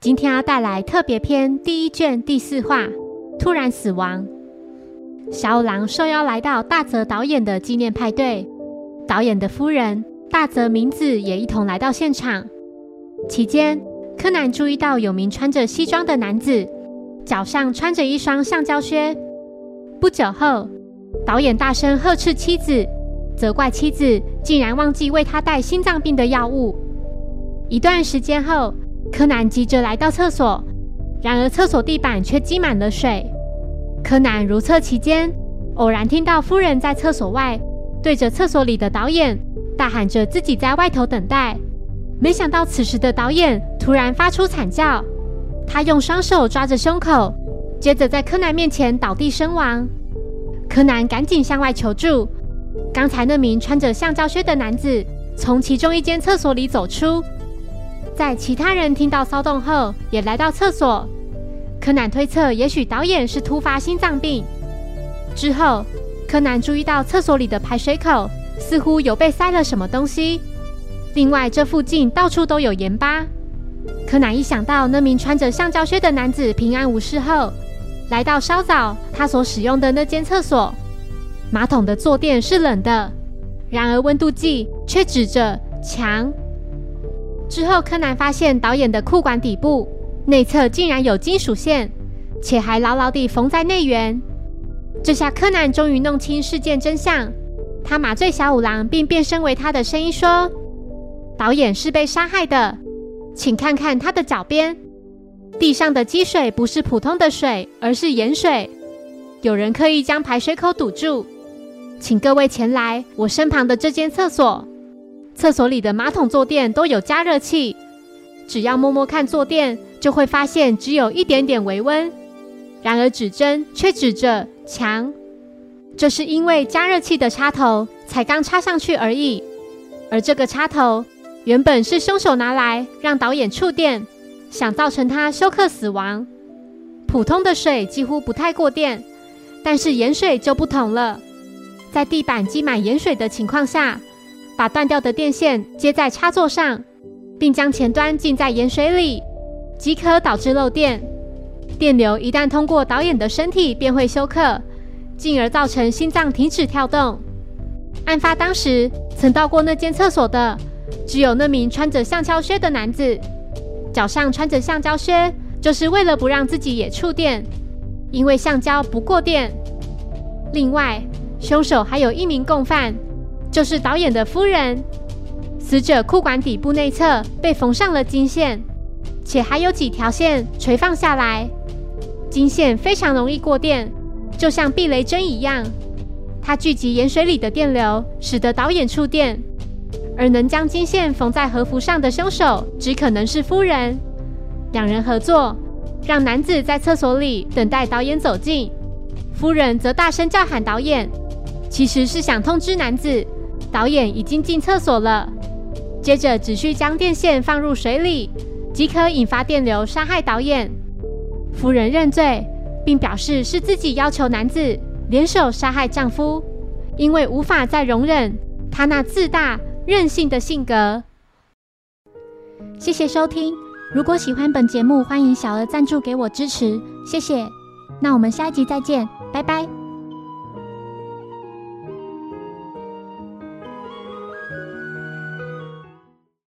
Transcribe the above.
今天要带来特别篇第一卷第四话：突然死亡。小五郎受邀来到大泽导演的纪念派对，导演的夫人大泽明子也一同来到现场。期间，柯南注意到有名穿着西装的男子，脚上穿着一双橡胶靴。不久后，导演大声呵斥妻子，责怪妻子竟然忘记为他带心脏病的药物。一段时间后，柯南急着来到厕所，然而厕所地板却积满了水。柯南如厕期间，偶然听到夫人在厕所外对着厕所里的导演大喊着自己在外头等待。没想到此时的导演突然发出惨叫，他用双手抓着胸口，接着在柯南面前倒地身亡。柯南赶紧向外求助。刚才那名穿着橡胶靴的男子从其中一间厕所里走出。在其他人听到骚动后，也来到厕所。柯南推测，也许导演是突发心脏病。之后，柯南注意到厕所里的排水口似乎有被塞了什么东西。另外，这附近到处都有盐巴。柯南一想到那名穿着橡胶靴的男子平安无事后，来到稍早他所使用的那间厕所，马桶的坐垫是冷的，然而温度计却指着墙。之后，柯南发现导演的裤管底部内侧竟然有金属线，且还牢牢地缝在内缘。这下柯南终于弄清事件真相。他麻醉小五郎，并变身为他的声音说：“导演是被杀害的，请看看他的脚边，地上的积水不是普通的水，而是盐水。有人刻意将排水口堵住，请各位前来我身旁的这间厕所。”厕所里的马桶坐垫都有加热器，只要摸摸看坐垫，就会发现只有一点点微温。然而指针却指着墙，这是因为加热器的插头才刚插上去而已。而这个插头原本是凶手拿来让导演触电，想造成他休克死亡。普通的水几乎不太过电，但是盐水就不同了，在地板积满盐水的情况下。把断掉的电线接在插座上，并将前端浸在盐水里，即可导致漏电。电流一旦通过导演的身体，便会休克，进而造成心脏停止跳动。案发当时，曾到过那间厕所的，只有那名穿着橡胶靴的男子。脚上穿着橡胶靴，就是为了不让自己也触电，因为橡胶不过电。另外，凶手还有一名共犯。就是导演的夫人，死者裤管底部内侧被缝上了金线，且还有几条线垂放下来。金线非常容易过电，就像避雷针一样。它聚集盐水里的电流，使得导演触电。而能将金线缝在和服上的凶手，只可能是夫人。两人合作，让男子在厕所里等待导演走近，夫人则大声叫喊导演，其实是想通知男子。导演已经进厕所了，接着只需将电线放入水里，即可引发电流杀害导演。夫人认罪，并表示是自己要求男子联手杀害丈夫，因为无法再容忍他那自大任性的性格。谢谢收听，如果喜欢本节目，欢迎小额赞助给我支持，谢谢。那我们下一集再见，拜拜。